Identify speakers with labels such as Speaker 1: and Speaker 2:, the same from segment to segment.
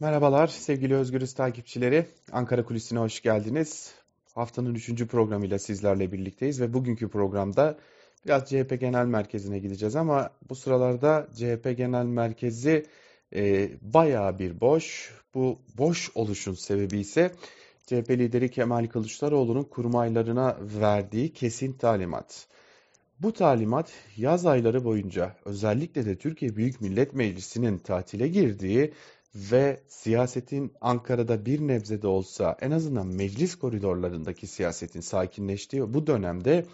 Speaker 1: Merhabalar sevgili Özgürüz takipçileri. Ankara Kulisi'ne hoş geldiniz. Haftanın üçüncü programıyla sizlerle birlikteyiz ve bugünkü programda biraz CHP Genel Merkezi'ne gideceğiz ama bu sıralarda CHP Genel Merkezi e, bayağı bir boş. Bu boş oluşun sebebi ise CHP lideri Kemal Kılıçdaroğlu'nun kurmaylarına verdiği kesin talimat. Bu talimat yaz ayları boyunca özellikle de Türkiye Büyük Millet Meclisi'nin tatile girdiği ve siyasetin Ankara'da bir nebze de olsa en azından meclis koridorlarındaki siyasetin sakinleştiği bu dönemde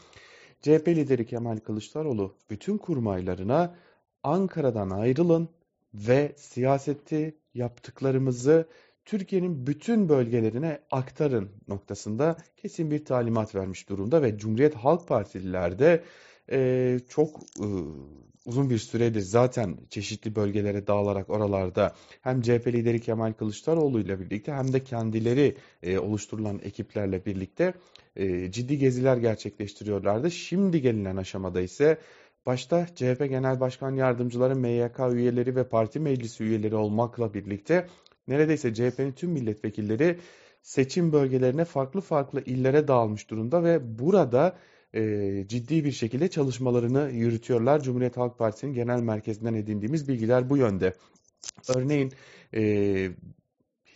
Speaker 1: CHP lideri Kemal Kılıçdaroğlu bütün kurmaylarına Ankara'dan ayrılın ve siyaseti yaptıklarımızı Türkiye'nin bütün bölgelerine aktarın noktasında kesin bir talimat vermiş durumda ve Cumhuriyet Halk Partililer de e, çok e, uzun bir süredir zaten çeşitli bölgelere dağılarak oralarda hem CHP lideri Kemal Kılıçdaroğlu ile birlikte hem de kendileri e, oluşturulan ekiplerle birlikte e, ciddi geziler gerçekleştiriyorlardı. Şimdi gelinen aşamada ise başta CHP Genel Başkan Yardımcıları, MYK üyeleri ve parti meclisi üyeleri olmakla birlikte neredeyse CHP'nin tüm milletvekilleri seçim bölgelerine farklı farklı illere dağılmış durumda ve burada e, ciddi bir şekilde çalışmalarını yürütüyorlar. Cumhuriyet Halk Partisi'nin genel merkezinden edindiğimiz bilgiler bu yönde. Örneğin e,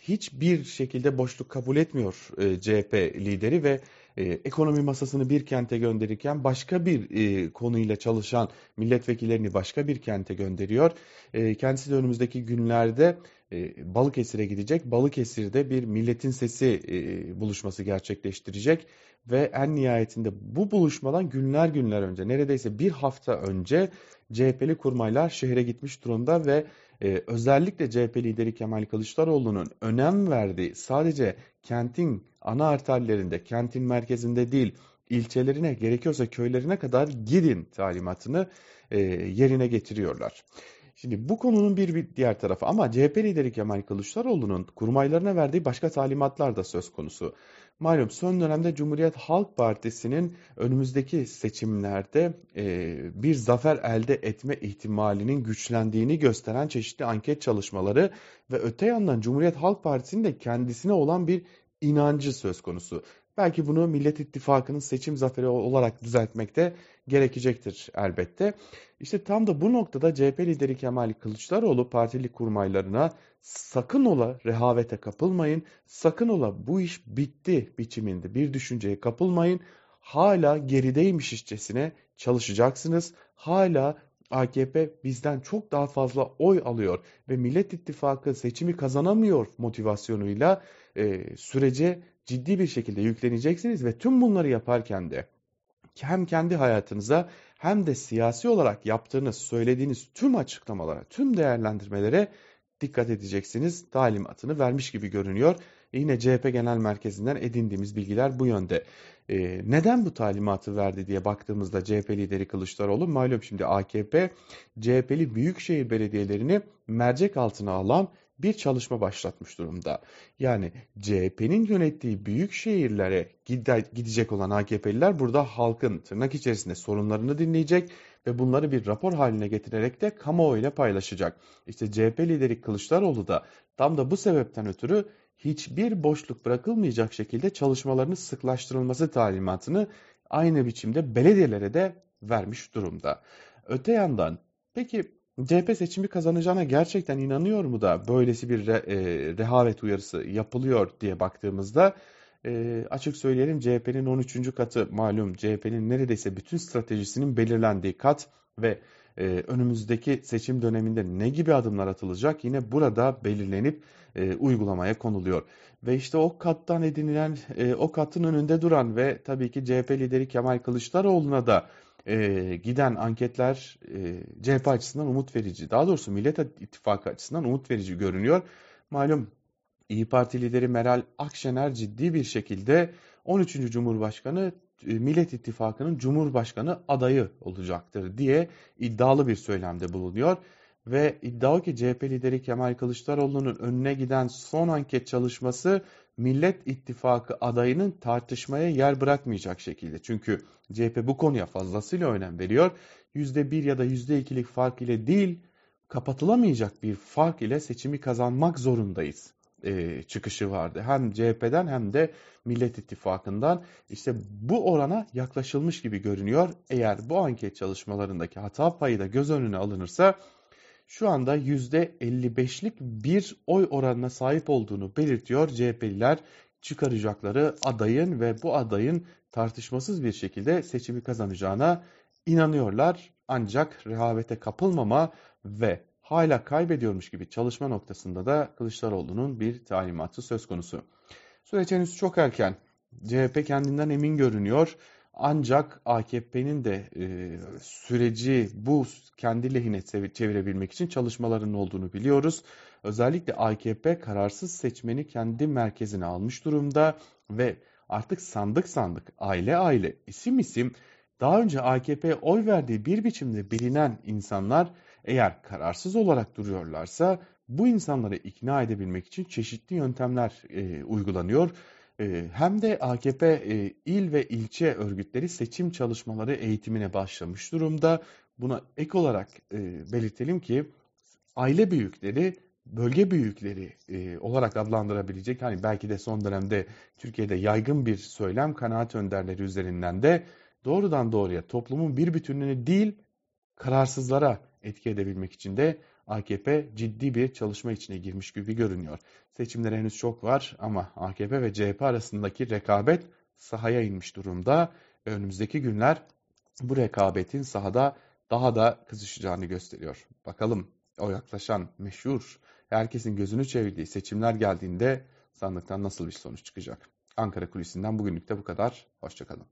Speaker 1: hiçbir şekilde boşluk kabul etmiyor e, CHP lideri ve e, ekonomi masasını bir kente gönderirken başka bir e, konuyla çalışan milletvekillerini başka bir kente gönderiyor. E, kendisi de önümüzdeki günlerde e, Balıkesir'e gidecek. Balıkesir'de bir milletin sesi e, buluşması gerçekleştirecek ve en nihayetinde bu buluşmadan günler günler önce neredeyse bir hafta önce CHP'li kurmaylar şehre gitmiş durumda ve e, özellikle CHP lideri Kemal Kılıçdaroğlu'nun önem verdiği sadece kentin ana arterlerinde, kentin merkezinde değil ilçelerine gerekiyorsa köylerine kadar gidin talimatını e, yerine getiriyorlar. Şimdi bu konunun bir, bir diğer tarafı ama CHP lideri Kemal Kılıçdaroğlu'nun kurmaylarına verdiği başka talimatlar da söz konusu. Malum son dönemde Cumhuriyet Halk Partisi'nin önümüzdeki seçimlerde e, bir zafer elde etme ihtimalinin güçlendiğini gösteren çeşitli anket çalışmaları ve öte yandan Cumhuriyet Halk Partisi'nin de kendisine olan bir inancı söz konusu. Belki bunu Millet İttifakı'nın seçim zaferi olarak düzeltmekte gerekecektir elbette. İşte tam da bu noktada CHP lideri Kemal Kılıçdaroğlu partili kurmaylarına sakın ola rehavete kapılmayın, sakın ola bu iş bitti biçiminde bir düşünceye kapılmayın. Hala gerideymiş işçesine çalışacaksınız. Hala AKP bizden çok daha fazla oy alıyor ve Millet İttifakı seçimi kazanamıyor motivasyonuyla e, sürece ciddi bir şekilde yükleneceksiniz ve tüm bunları yaparken de hem kendi hayatınıza hem de siyasi olarak yaptığınız, söylediğiniz tüm açıklamalara, tüm değerlendirmelere dikkat edeceksiniz. Talimatını vermiş gibi görünüyor. E yine CHP Genel Merkezi'nden edindiğimiz bilgiler bu yönde. Ee, neden bu talimatı verdi diye baktığımızda CHP lideri Kılıçdaroğlu malum şimdi AKP CHP'li büyükşehir belediyelerini mercek altına alan bir çalışma başlatmış durumda. Yani CHP'nin yönettiği büyük şehirlere gidecek olan AKP'liler burada halkın tırnak içerisinde sorunlarını dinleyecek ve bunları bir rapor haline getirerek de kamuoyuyla paylaşacak. İşte CHP lideri Kılıçdaroğlu da tam da bu sebepten ötürü hiçbir boşluk bırakılmayacak şekilde çalışmalarını sıklaştırılması talimatını aynı biçimde belediyelere de vermiş durumda. Öte yandan peki CHP seçimi kazanacağına gerçekten inanıyor mu da böylesi bir re, e, rehavet uyarısı yapılıyor diye baktığımızda e, açık söyleyelim CHP'nin 13. katı malum CHP'nin neredeyse bütün stratejisinin belirlendiği kat ve e, önümüzdeki seçim döneminde ne gibi adımlar atılacak yine burada belirlenip e, uygulamaya konuluyor. Ve işte o kattan edinilen e, o katın önünde duran ve tabii ki CHP lideri Kemal Kılıçdaroğlu'na da e, giden anketler e, CHP açısından umut verici. Daha doğrusu Millet İttifakı açısından umut verici görünüyor. Malum İyi Parti lideri Meral Akşener ciddi bir şekilde 13. Cumhurbaşkanı Millet İttifakı'nın Cumhurbaşkanı adayı olacaktır diye iddialı bir söylemde bulunuyor. Ve iddia o ki CHP lideri Kemal Kılıçdaroğlu'nun önüne giden son anket çalışması Millet İttifakı adayının tartışmaya yer bırakmayacak şekilde. Çünkü CHP bu konuya fazlasıyla önem veriyor. %1 ya da %2'lik fark ile değil kapatılamayacak bir fark ile seçimi kazanmak zorundayız e, çıkışı vardı. Hem CHP'den hem de Millet İttifakı'ndan işte bu orana yaklaşılmış gibi görünüyor. Eğer bu anket çalışmalarındaki hata payı da göz önüne alınırsa şu anda %55'lik bir oy oranına sahip olduğunu belirtiyor CHP'liler çıkaracakları adayın ve bu adayın tartışmasız bir şekilde seçimi kazanacağına inanıyorlar. Ancak rehavete kapılmama ve hala kaybediyormuş gibi çalışma noktasında da Kılıçdaroğlu'nun bir talimatı söz konusu. Süreç henüz çok erken. CHP kendinden emin görünüyor. Ancak AKP'nin de e, süreci bu kendi lehine çevirebilmek için çalışmalarının olduğunu biliyoruz. Özellikle AKP kararsız seçmeni kendi merkezine almış durumda ve artık sandık sandık, aile aile, isim isim daha önce AKP'ye oy verdiği bir biçimde bilinen insanlar eğer kararsız olarak duruyorlarsa bu insanları ikna edebilmek için çeşitli yöntemler e, uygulanıyor. E, hem de AKP e, il ve ilçe örgütleri seçim çalışmaları eğitimine başlamış durumda. Buna ek olarak e, belirtelim ki aile büyükleri bölge büyükleri e, olarak adlandırabilecek hani belki de son dönemde Türkiye'de yaygın bir söylem kanaat önderleri üzerinden de doğrudan doğruya toplumun bir bütünlüğünü değil kararsızlara etki edebilmek için de AKP ciddi bir çalışma içine girmiş gibi görünüyor. Seçimlere henüz çok var ama AKP ve CHP arasındaki rekabet sahaya inmiş durumda ve önümüzdeki günler bu rekabetin sahada daha da kızışacağını gösteriyor. Bakalım o yaklaşan meşhur herkesin gözünü çevirdiği seçimler geldiğinde sandıktan nasıl bir sonuç çıkacak? Ankara Kulisi'nden bugünlük de bu kadar. Hoşçakalın.